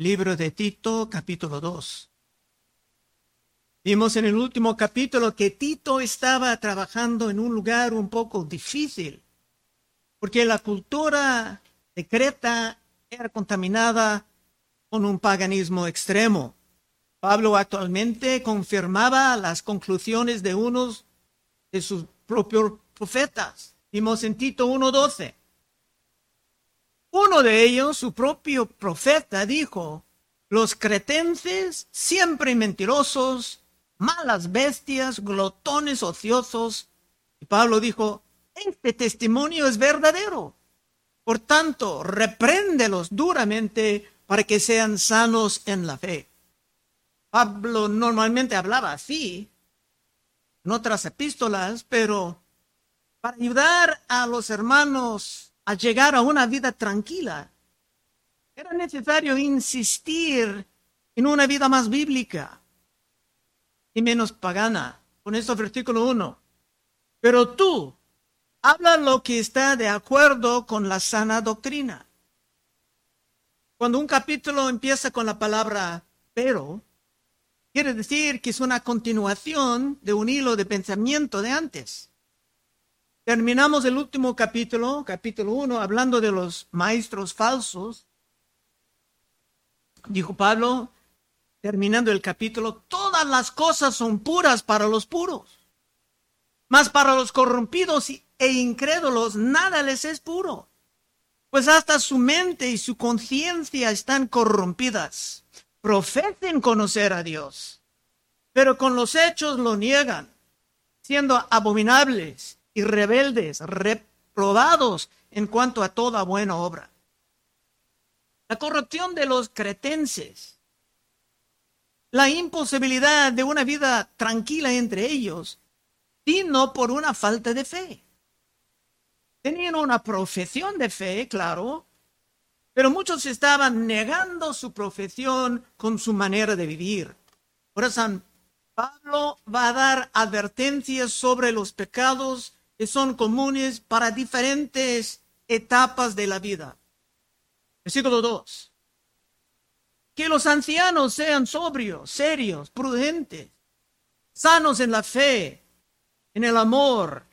Libro de Tito, capítulo 2. Vimos en el último capítulo que Tito estaba trabajando en un lugar un poco difícil, porque la cultura de Creta era contaminada con un paganismo extremo. Pablo actualmente confirmaba las conclusiones de unos de sus propios profetas. Vimos en Tito 1.12. Uno de ellos, su propio profeta, dijo, los cretenses, siempre mentirosos, malas bestias, glotones ociosos. Y Pablo dijo, este testimonio es verdadero. Por tanto, repréndelos duramente para que sean sanos en la fe. Pablo normalmente hablaba así en otras epístolas, pero para ayudar a los hermanos a llegar a una vida tranquila, era necesario insistir en una vida más bíblica y menos pagana. Con esto versículo 1. Pero tú, habla lo que está de acuerdo con la sana doctrina. Cuando un capítulo empieza con la palabra pero, quiere decir que es una continuación de un hilo de pensamiento de antes. Terminamos el último capítulo, capítulo 1, hablando de los maestros falsos. Dijo Pablo, terminando el capítulo, todas las cosas son puras para los puros, mas para los corrompidos e incrédulos nada les es puro, pues hasta su mente y su conciencia están corrompidas. Profeten conocer a Dios, pero con los hechos lo niegan, siendo abominables y rebeldes, reprobados en cuanto a toda buena obra. La corrupción de los cretenses, la imposibilidad de una vida tranquila entre ellos, vino por una falta de fe. Tenían una profesión de fe, claro, pero muchos estaban negando su profesión con su manera de vivir. Por eso San Pablo va a dar advertencias sobre los pecados que son comunes para diferentes etapas de la vida. Versículo 2. Que los ancianos sean sobrios, serios, prudentes, sanos en la fe, en el amor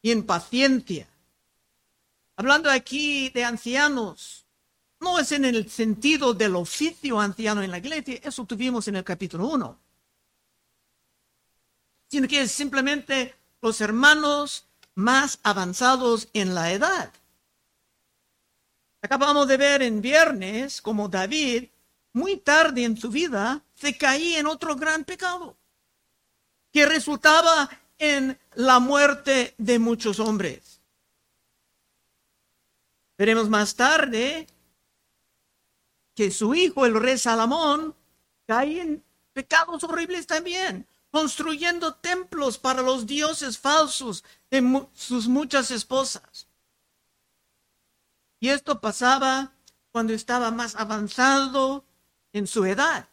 y en paciencia. Hablando aquí de ancianos, no es en el sentido del oficio anciano en la iglesia, eso tuvimos en el capítulo 1, sino que es simplemente los hermanos más avanzados en la edad. Acabamos de ver en viernes como David, muy tarde en su vida, se caía en otro gran pecado, que resultaba en la muerte de muchos hombres. Veremos más tarde que su hijo, el rey Salomón, cae en pecados horribles también, construyendo templos para los dioses falsos de sus muchas esposas. Y esto pasaba cuando estaba más avanzado en su edad.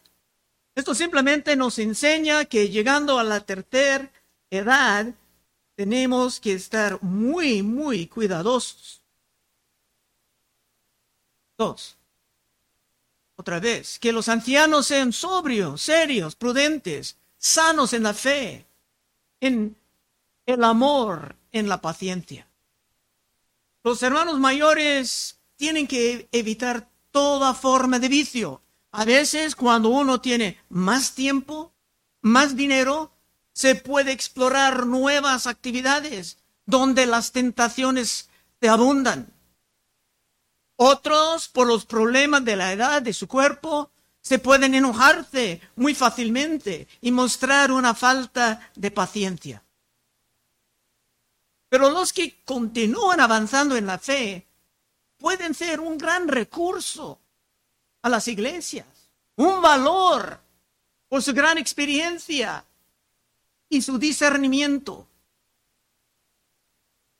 Esto simplemente nos enseña que llegando a la tercera edad tenemos que estar muy, muy cuidadosos. Dos. Otra vez, que los ancianos sean sobrios, serios, prudentes, sanos en la fe, en el amor, en la paciencia. Los hermanos mayores tienen que evitar toda forma de vicio. A veces cuando uno tiene más tiempo, más dinero, se puede explorar nuevas actividades donde las tentaciones te abundan. Otros, por los problemas de la edad de su cuerpo, se pueden enojarse muy fácilmente y mostrar una falta de paciencia. Pero los que continúan avanzando en la fe pueden ser un gran recurso a las iglesias, un valor por su gran experiencia y su discernimiento.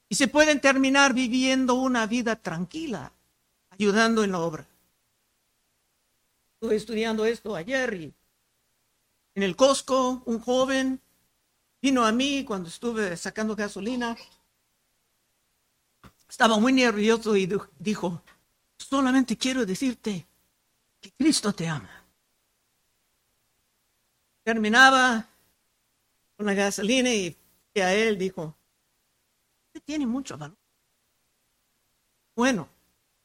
Y se pueden terminar viviendo una vida tranquila, ayudando en la obra. Estuve estudiando esto ayer y en el Costco un joven vino a mí cuando estuve sacando gasolina. Estaba muy nervioso y dijo, solamente quiero decirte que Cristo te ama. Terminaba con la gasolina y a él dijo, usted tiene mucho valor. Bueno,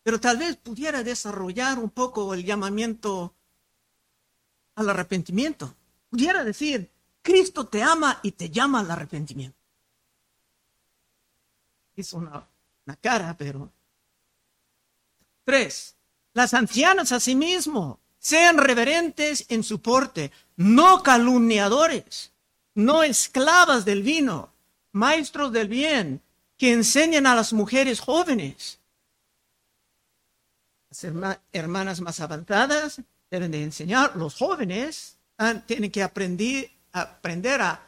pero tal vez pudiera desarrollar un poco el llamamiento al arrepentimiento. Pudiera decir, Cristo te ama y te llama al arrepentimiento. Hizo una, una cara, pero... Tres, las ancianas asimismo sean reverentes en su porte, no calumniadores, no esclavas del vino, maestros del bien, que enseñen a las mujeres jóvenes. Las hermanas más avanzadas deben de enseñar, los jóvenes tienen que aprender a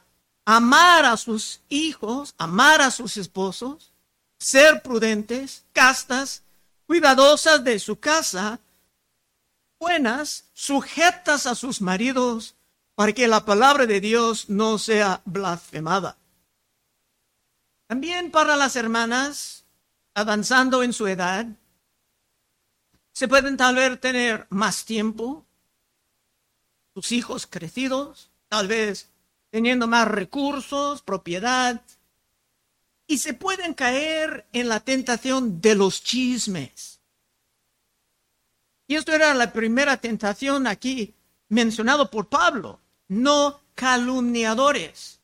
amar a sus hijos, amar a sus esposos, ser prudentes, castas, cuidadosas de su casa, buenas, sujetas a sus maridos, para que la palabra de Dios no sea blasfemada. También para las hermanas, avanzando en su edad, se pueden tal vez tener más tiempo, sus hijos crecidos, tal vez teniendo más recursos, propiedad, y se pueden caer en la tentación de los chismes. Y esto era la primera tentación aquí mencionado por Pablo, no calumniadores.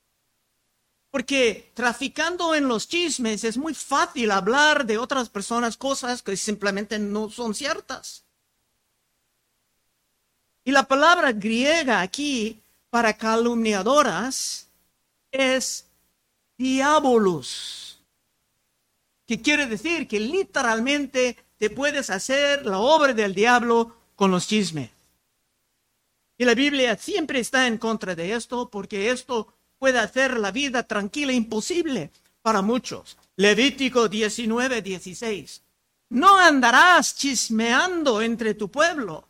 Porque traficando en los chismes es muy fácil hablar de otras personas cosas que simplemente no son ciertas. Y la palabra griega aquí para calumniadoras es diabolos, que quiere decir que literalmente te puedes hacer la obra del diablo con los chismes. Y la Biblia siempre está en contra de esto porque esto puede hacer la vida tranquila imposible para muchos. Levítico 19, 16. No andarás chismeando entre tu pueblo.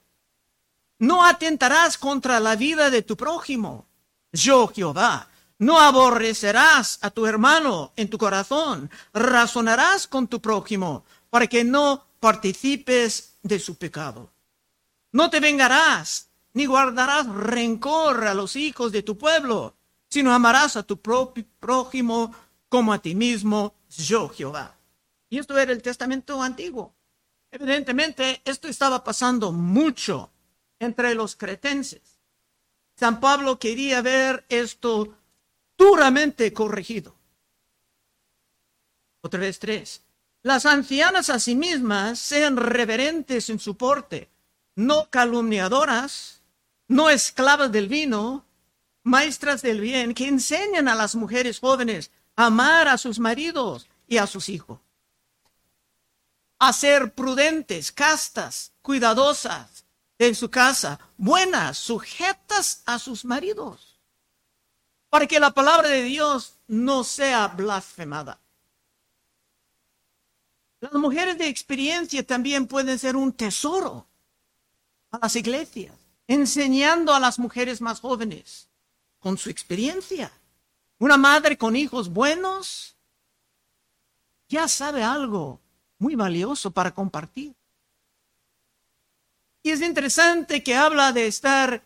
No atentarás contra la vida de tu prójimo. Yo, Jehová, no aborrecerás a tu hermano en tu corazón. Razonarás con tu prójimo para que no participes de su pecado. No te vengarás ni guardarás rencor a los hijos de tu pueblo sino amarás a tu propio prójimo como a ti mismo, yo Jehová. Y esto era el testamento antiguo. Evidentemente, esto estaba pasando mucho entre los cretenses. San Pablo quería ver esto duramente corregido. Otra vez tres. Las ancianas a sí mismas sean reverentes en su porte, no calumniadoras, no esclavas del vino, maestras del bien que enseñan a las mujeres jóvenes a amar a sus maridos y a sus hijos, a ser prudentes, castas, cuidadosas en su casa, buenas, sujetas a sus maridos, para que la palabra de Dios no sea blasfemada. Las mujeres de experiencia también pueden ser un tesoro a las iglesias, enseñando a las mujeres más jóvenes con su experiencia. Una madre con hijos buenos ya sabe algo muy valioso para compartir. Y es interesante que habla de estar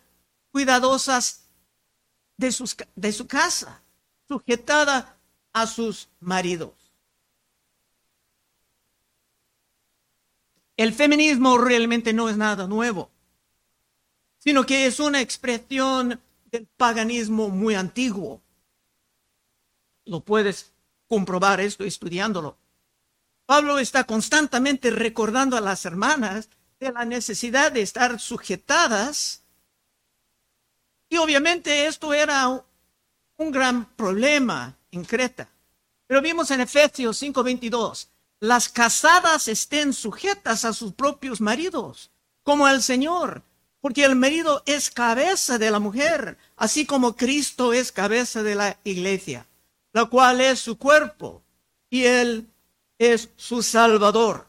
cuidadosas de, sus, de su casa, sujetada a sus maridos. El feminismo realmente no es nada nuevo, sino que es una expresión del paganismo muy antiguo. Lo puedes comprobar esto estudiándolo. Pablo está constantemente recordando a las hermanas de la necesidad de estar sujetadas. Y obviamente esto era un gran problema en Creta. Pero vimos en Efesios 5:22, las casadas estén sujetas a sus propios maridos, como el Señor, porque el marido es cabeza de la mujer, así como Cristo es cabeza de la iglesia, la cual es su cuerpo y él es su salvador.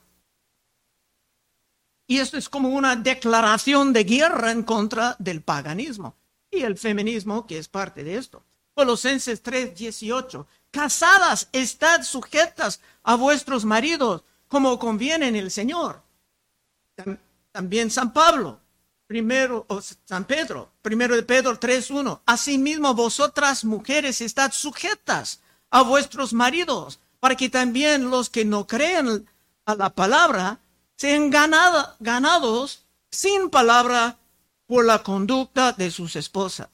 Y esto es como una declaración de guerra en contra del paganismo y el feminismo que es parte de esto. Colosenses 3:18. Casadas, estad sujetas a vuestros maridos como conviene en el Señor. También San Pablo primero, o San Pedro, primero de Pedro 3.1, asimismo vosotras mujeres estad sujetas a vuestros maridos, para que también los que no creen a la palabra sean ganados sin palabra por la conducta de sus esposas.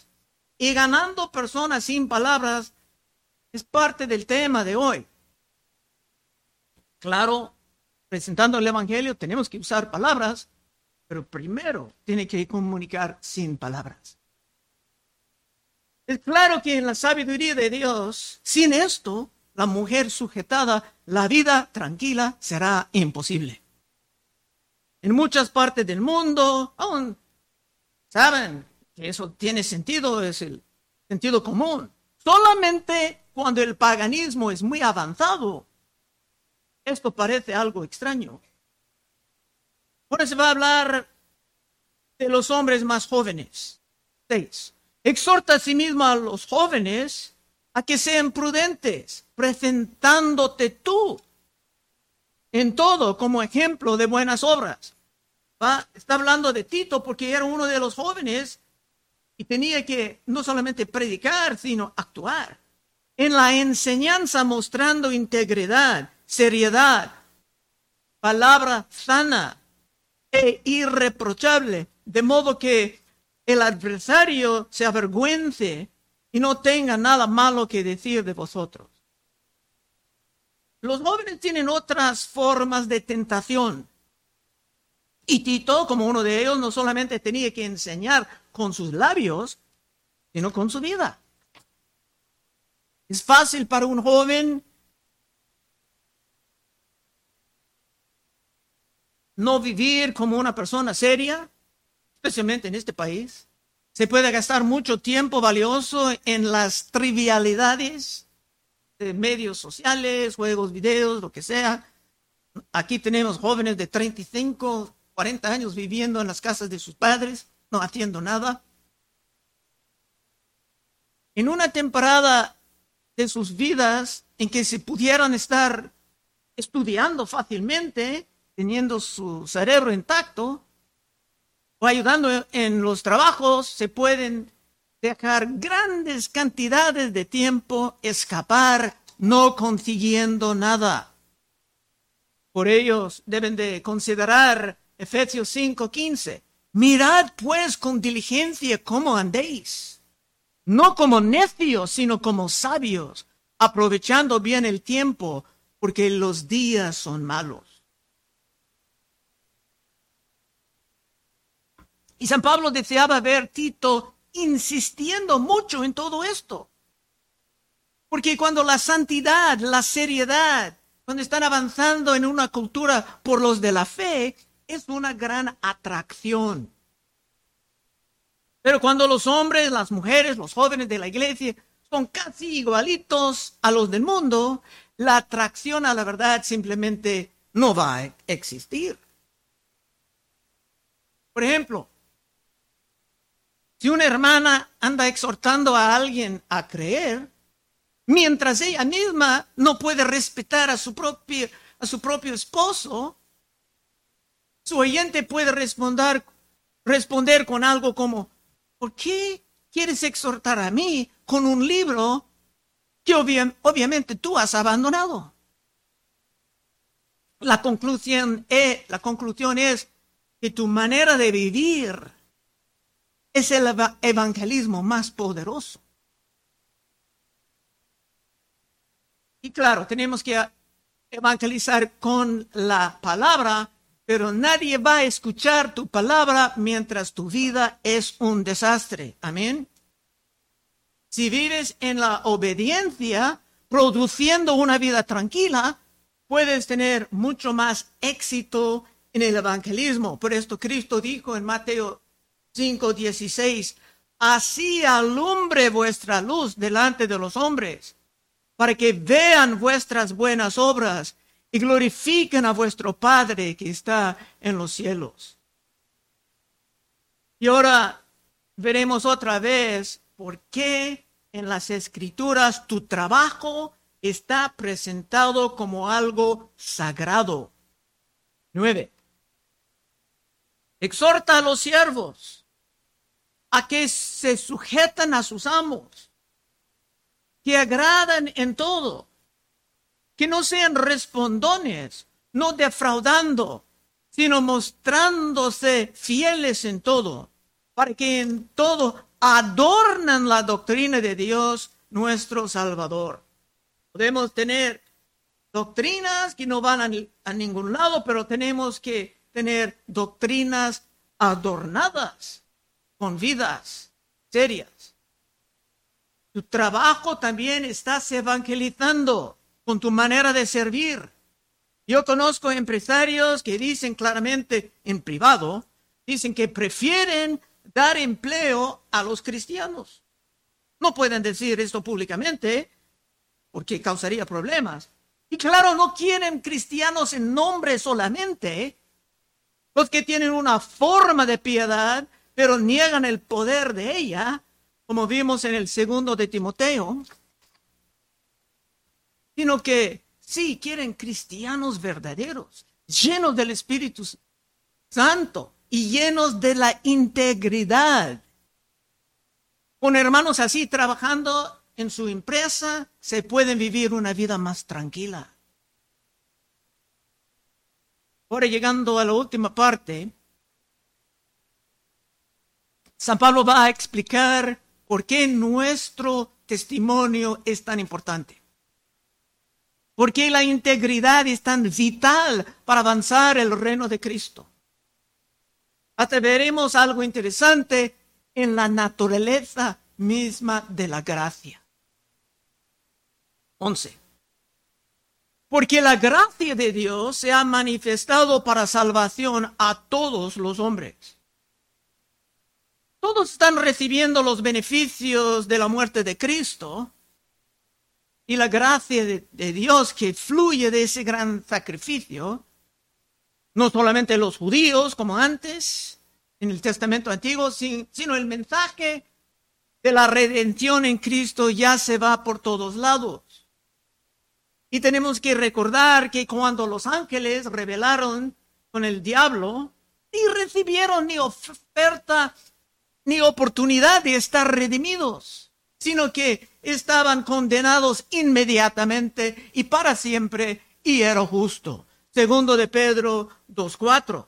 Y ganando personas sin palabras es parte del tema de hoy. Claro, presentando el Evangelio tenemos que usar palabras, pero primero tiene que comunicar sin palabras. Es claro que en la sabiduría de Dios, sin esto, la mujer sujetada, la vida tranquila será imposible. En muchas partes del mundo, aún saben que eso tiene sentido, es el sentido común. Solamente cuando el paganismo es muy avanzado, esto parece algo extraño. Ahora se va a hablar de los hombres más jóvenes. Seis. Exhorta a sí mismo a los jóvenes a que sean prudentes, presentándote tú en todo como ejemplo de buenas obras. Está hablando de Tito porque era uno de los jóvenes y tenía que no solamente predicar, sino actuar. En la enseñanza mostrando integridad, seriedad, palabra sana e irreprochable, de modo que el adversario se avergüence y no tenga nada malo que decir de vosotros. Los jóvenes tienen otras formas de tentación. Y Tito, como uno de ellos, no solamente tenía que enseñar con sus labios, sino con su vida. Es fácil para un joven no vivir como una persona seria, especialmente en este país. Se puede gastar mucho tiempo valioso en las trivialidades de medios sociales, juegos, videos, lo que sea. Aquí tenemos jóvenes de 35, 40 años viviendo en las casas de sus padres, no haciendo nada. En una temporada de sus vidas en que se pudieran estar estudiando fácilmente, teniendo su cerebro intacto, o ayudando en los trabajos, se pueden dejar grandes cantidades de tiempo escapar no consiguiendo nada. Por ellos deben de considerar Efesios 5:15. Mirad pues con diligencia cómo andéis, no como necios, sino como sabios, aprovechando bien el tiempo, porque los días son malos. Y San Pablo deseaba ver Tito insistiendo mucho en todo esto. Porque cuando la santidad, la seriedad, cuando están avanzando en una cultura por los de la fe, es una gran atracción. Pero cuando los hombres, las mujeres, los jóvenes de la iglesia son casi igualitos a los del mundo, la atracción a la verdad simplemente no va a existir. Por ejemplo, si una hermana anda exhortando a alguien a creer, mientras ella misma no puede respetar a su propio, a su propio esposo, su oyente puede responder, responder con algo como, ¿por qué quieres exhortar a mí con un libro que obviamente tú has abandonado? La conclusión, es, la conclusión es que tu manera de vivir es el evangelismo más poderoso. Y claro, tenemos que evangelizar con la palabra, pero nadie va a escuchar tu palabra mientras tu vida es un desastre. Amén. Si vives en la obediencia, produciendo una vida tranquila, puedes tener mucho más éxito en el evangelismo. Por esto Cristo dijo en Mateo 5:16, así alumbre vuestra luz delante de los hombres, para que vean vuestras buenas obras y glorifiquen a vuestro Padre que está en los cielos. Y ahora veremos otra vez por qué en las escrituras tu trabajo está presentado como algo sagrado. Nueve. Exhorta a los siervos a que se sujetan a sus amos, que agradan en todo, que no sean respondones, no defraudando, sino mostrándose fieles en todo, para que en todo adornan la doctrina de Dios nuestro Salvador. Podemos tener doctrinas que no van a, ningún lado, pero tenemos que tener doctrinas adornadas con vidas serias. Tu trabajo también estás evangelizando con tu manera de servir. Yo conozco empresarios que dicen claramente en privado, dicen que prefieren dar empleo a los cristianos. No pueden decir esto públicamente porque causaría problemas. Y claro, no quieren cristianos en nombre solamente, los que tienen una forma de piedad, pero niegan el poder de ella, como vimos en el segundo de Timoteo, sino que sí quieren cristianos verdaderos, llenos del Espíritu Santo y llenos de la integridad. Con hermanos así trabajando en su empresa, se pueden vivir una vida más tranquila. Ahora llegando a la última parte, San Pablo va a explicar por qué nuestro testimonio es tan importante. ¿Por qué la integridad es tan vital para avanzar el reino de Cristo? Hasta veremos algo interesante en la naturaleza misma de la gracia. 11. Porque la gracia de Dios se ha manifestado para salvación a todos los hombres. Todos están recibiendo los beneficios de la muerte de Cristo y la gracia de, Dios que fluye de ese gran sacrificio. No solamente los judíos como antes en el Testamento Antiguo, sino el mensaje de la redención en Cristo ya se va por todos lados. Y tenemos que recordar que cuando los ángeles rebelaron con el diablo, ni recibieron ni oferta ni oportunidad de estar redimidos, sino que estaban condenados inmediatamente y para siempre, y era justo. Segundo de Pedro 2.4.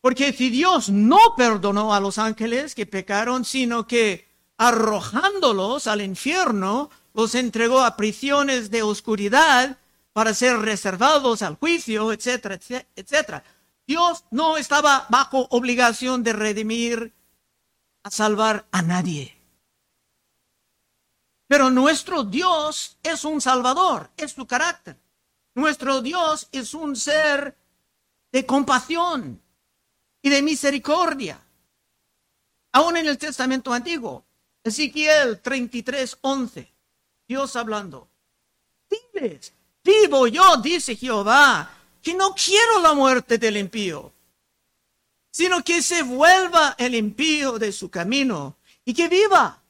Porque si Dios no perdonó a los ángeles que pecaron, sino que arrojándolos al infierno, los entregó a prisiones de oscuridad para ser reservados al juicio, etcétera, etcétera. Dios no estaba bajo obligación de redimir, a salvar a nadie. Pero nuestro Dios es un salvador, es su carácter. Nuestro Dios es un ser de compasión y de misericordia. Aún en el Testamento Antiguo, Ezequiel 33, 11. Dios hablando. Diles, vivo yo, dice Jehová, que no quiero la muerte del impío, sino que se vuelva el impío de su camino y que viva.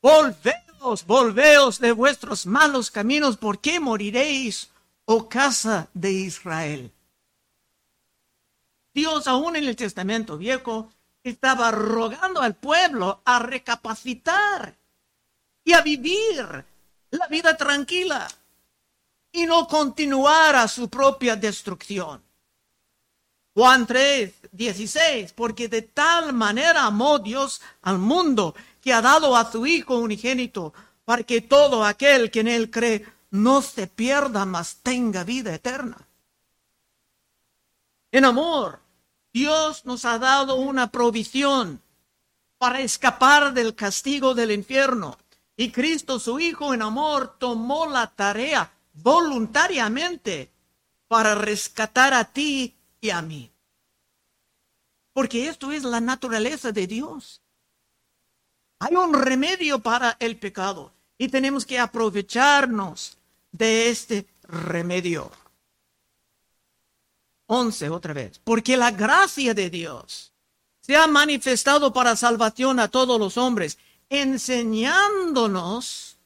Volveos, volveos de vuestros malos caminos, porque moriréis, oh casa de Israel. Dios aún en el Testamento Viejo estaba rogando al pueblo a recapacitar y a vivir la vida tranquila y no continuar a su propia destrucción. Juan 3, 16, porque de tal manera amó Dios al mundo que ha dado a su Hijo unigénito para que todo aquel que en él cree no se pierda, mas tenga vida eterna. En amor, Dios nos ha dado una provisión para escapar del castigo del infierno y Cristo, su Hijo en amor, tomó la tarea voluntariamente para rescatar a ti y a mí. Porque esto es la naturaleza de Dios. Hay un remedio para el pecado y tenemos que aprovecharnos de este remedio. Once otra vez. Porque la gracia de Dios se ha manifestado para salvación a todos los hombres enseñándonos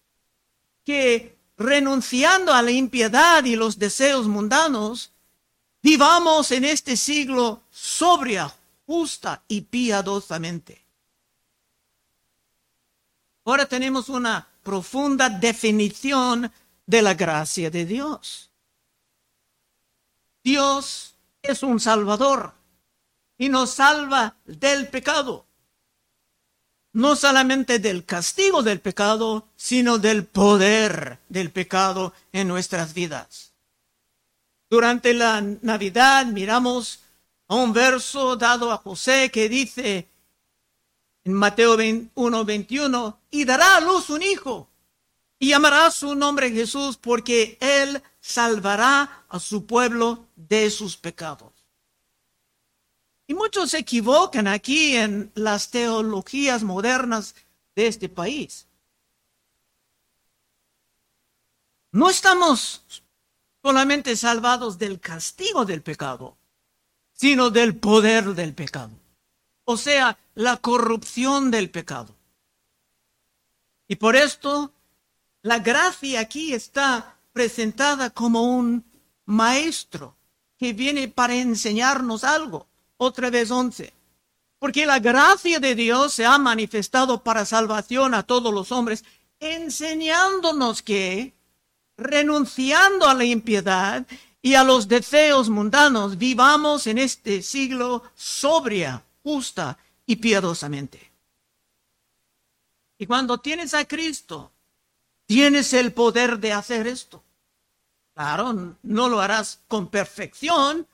que renunciando a la impiedad y los deseos mundanos, vivamos en este siglo sobria, justa y piadosamente. Ahora tenemos una profunda definición de la gracia de Dios. Dios es un salvador y nos salva del pecado. No solamente del castigo del pecado, sino del poder del pecado en nuestras vidas. Durante la Navidad miramos a un verso dado a José que dice en Mateo 1, 21, y dará a luz un hijo y llamará su nombre Jesús porque él salvará a su pueblo de sus pecados. Y muchos se equivocan aquí en las teologías modernas de este país. No estamos solamente salvados del castigo del pecado, sino del poder del pecado. O sea, la corrupción del pecado. Y por esto, la gracia aquí está presentada como un maestro que viene para enseñarnos algo. Otra vez once. Porque la gracia de Dios se ha manifestado para salvación a todos los hombres, enseñándonos que, renunciando a la impiedad y a los deseos mundanos, vivamos en este siglo sobria, justa y piadosamente. Y cuando tienes a Cristo, tienes el poder de hacer esto. Claro, no lo harás con perfección,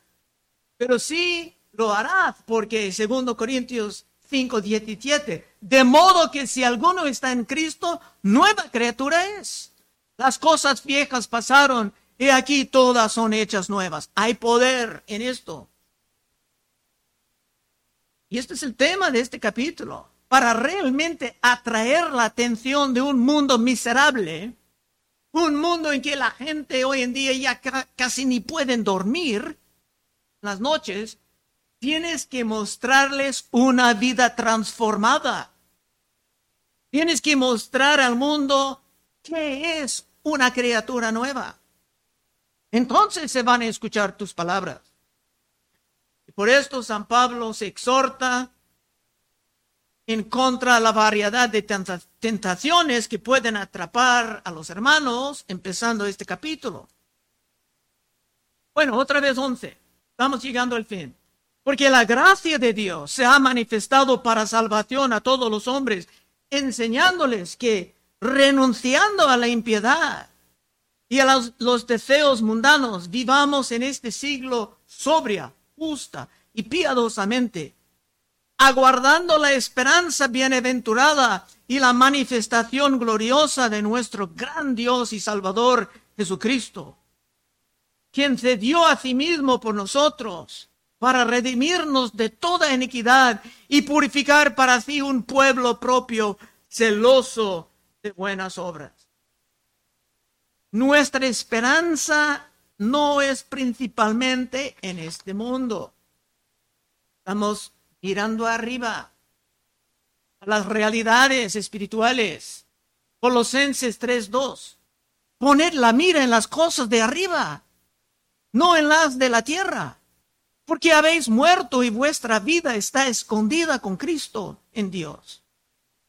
pero sí lo harás, porque segundo Corintios 5, 17, de modo que si alguno está en Cristo, nueva criatura es. Las cosas viejas pasaron y aquí todas son hechas nuevas. Hay poder en esto. Y este es el tema de este capítulo. Para realmente atraer la atención de un mundo miserable, un mundo en que la gente hoy en día ya casi ni pueden dormir las noches, tienes que mostrarles una vida transformada. Tienes que mostrar al mundo qué es una criatura nueva. Entonces se van a escuchar tus palabras. Y por esto San Pablo se exhorta en contra de la variedad de tentaciones que pueden atrapar a los hermanos, empezando este capítulo. Bueno, otra vez once. Estamos llegando al fin. Porque la gracia de Dios se ha manifestado para salvación a todos los hombres, enseñándoles que renunciando a la impiedad y a los, deseos mundanos, vivamos en este siglo sobria, justa y piadosamente, aguardando la esperanza bienaventurada y la manifestación gloriosa de nuestro gran Dios y Salvador Jesucristo, quien se dio a sí mismo por nosotros para redimirnos de toda iniquidad y purificar para sí un pueblo propio, celoso de buenas obras. Nuestra esperanza no es principalmente en este mundo. Estamos mirando arriba a las realidades espirituales. Colosenses 3:2. Poned la mira en las cosas de arriba, no en las de la tierra, porque habéis muerto y vuestra vida está escondida con Cristo en Dios.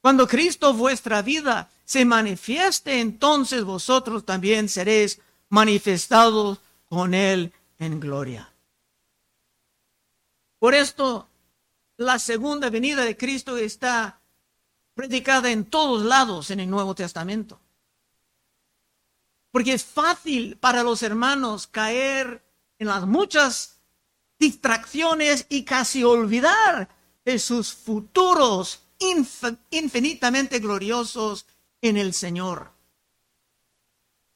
Cuando Cristo vuestra vida se manifieste, entonces vosotros también seréis manifestados con Él en gloria. Por esto, la segunda venida de Cristo está predicada en todos lados en el Nuevo Testamento. Porque es fácil para los hermanos caer en las muchas distracciones y casi olvidar de sus futuros infinitamente gloriosos en el Señor.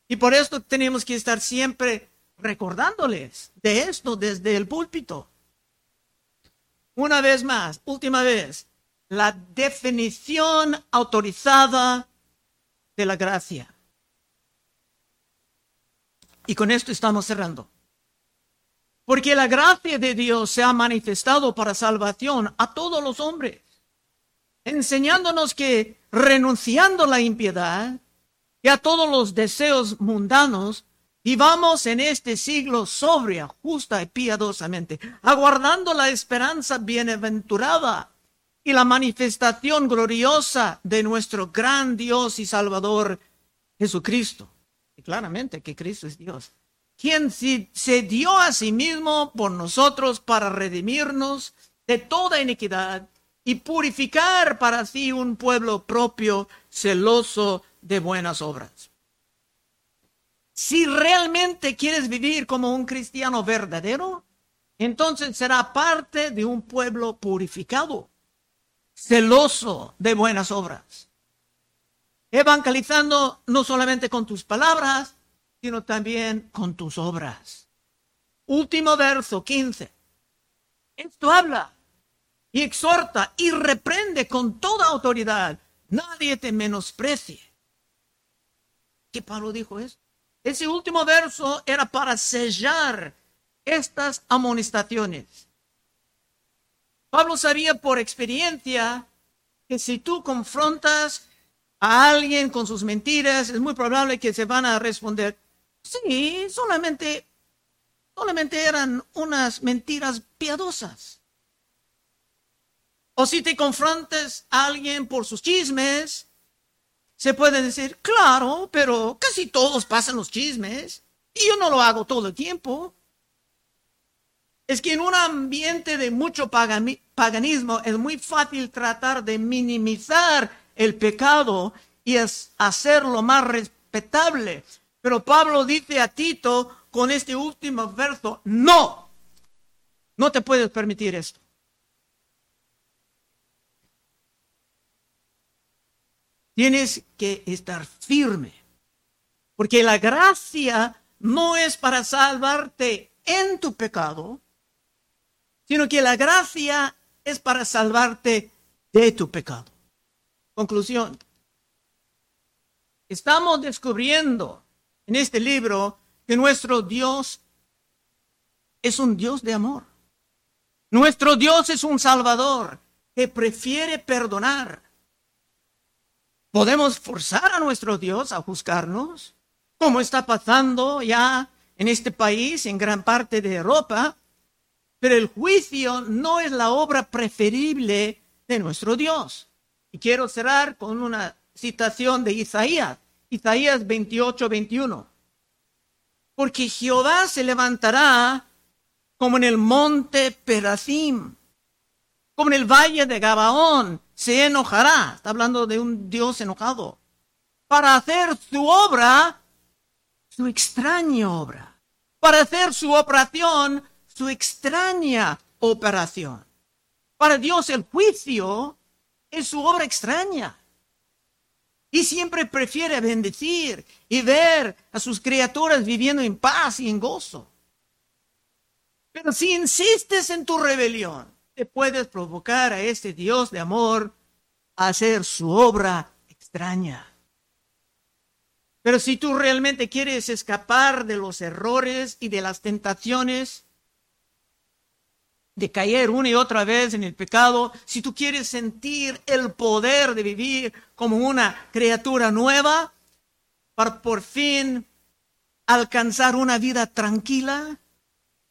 Y por esto tenemos que estar siempre recordándoles de esto desde el púlpito. Una vez más, última vez, la definición autorizada de la gracia. Y con esto estamos cerrando. Porque la gracia de Dios se ha manifestado para salvación a todos los hombres enseñándonos que renunciando a la impiedad y a todos los deseos mundanos, Y vamos en este siglo sobria, justa y piadosamente, aguardando la esperanza bienaventurada y la manifestación gloriosa de nuestro gran Dios y Salvador Jesucristo. Y claramente que Cristo es Dios, quien se dio a sí mismo por nosotros para redimirnos de toda iniquidad y purificar para sí un pueblo propio, celoso de buenas obras. Si realmente quieres vivir como un cristiano verdadero, entonces será parte de un pueblo purificado, celoso de buenas obras. Evangelizando no solamente con tus palabras, sino también con tus obras. Último verso 15. Esto habla y exhorta y reprende con toda autoridad. Nadie te menosprecie. ¿Qué Pablo dijo esto? Ese último verso era para sellar estas amonestaciones. Pablo sabía por experiencia que si tú confrontas a alguien con sus mentiras, es muy probable que se van a responder, sí, solamente, solamente eran unas mentiras piadosas. O si te confrontas a alguien por sus chismes, se puede decir, claro, pero casi todos pasan los chismes y yo no lo hago todo el tiempo. Es que en un ambiente de mucho paganismo es muy fácil tratar de minimizar el pecado y hacerlo más respetable. Pero Pablo dice a Tito con este último verso, no, no te puedes permitir esto. Tienes que estar firme, porque la gracia no es para salvarte en tu pecado, sino que la gracia es para salvarte de tu pecado. Conclusión. Estamos descubriendo en este libro que nuestro Dios es un Dios de amor. Nuestro Dios es un Salvador que prefiere perdonar ¿Podemos forzar a nuestro Dios a juzgarnos? Como está pasando ya en este país, en gran parte de Europa. Pero el juicio no es la obra preferible de nuestro Dios. Y quiero cerrar con una citación de Isaías, Isaías 28, 21. Porque Jehová se levantará como en el monte Perazim, como en el valle de Gabaón, se enojará, está hablando de un Dios enojado, para hacer su obra, su extraña obra, para hacer su operación, su extraña operación. Para Dios el juicio es su obra extraña. Y siempre prefiere bendecir y ver a sus criaturas viviendo en paz y en gozo. Pero si insistes en tu rebelión, te puedes provocar a este Dios de amor a hacer su obra extraña. Pero si tú realmente quieres escapar de los errores y de las tentaciones, de caer una y otra vez en el pecado, si tú quieres sentir el poder de vivir como una criatura nueva, para por fin alcanzar una vida tranquila,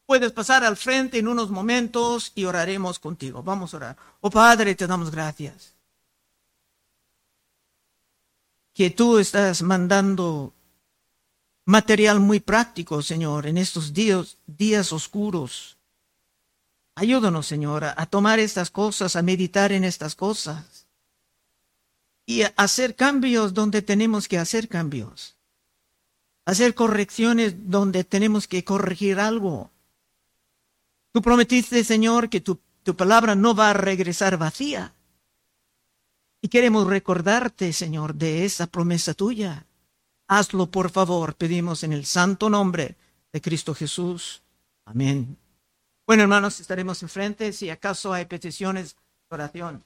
Puedes pasar al frente en unos momentos y oraremos contigo. Vamos a orar. Oh Padre, te damos gracias. Que tú estás mandando material muy práctico, Señor, en estos días, días oscuros. Ayúdanos, Señor, a tomar estas cosas, a meditar en estas cosas y a hacer cambios donde tenemos que hacer cambios. Hacer correcciones donde tenemos que corregir algo Tú prometiste, Señor, que tu, palabra no va a regresar vacía. Y queremos recordarte, Señor, de esa promesa tuya. Hazlo, por favor, pedimos en el santo nombre de Cristo Jesús. Amén. Bueno, hermanos, estaremos enfrente si acaso hay peticiones de oración.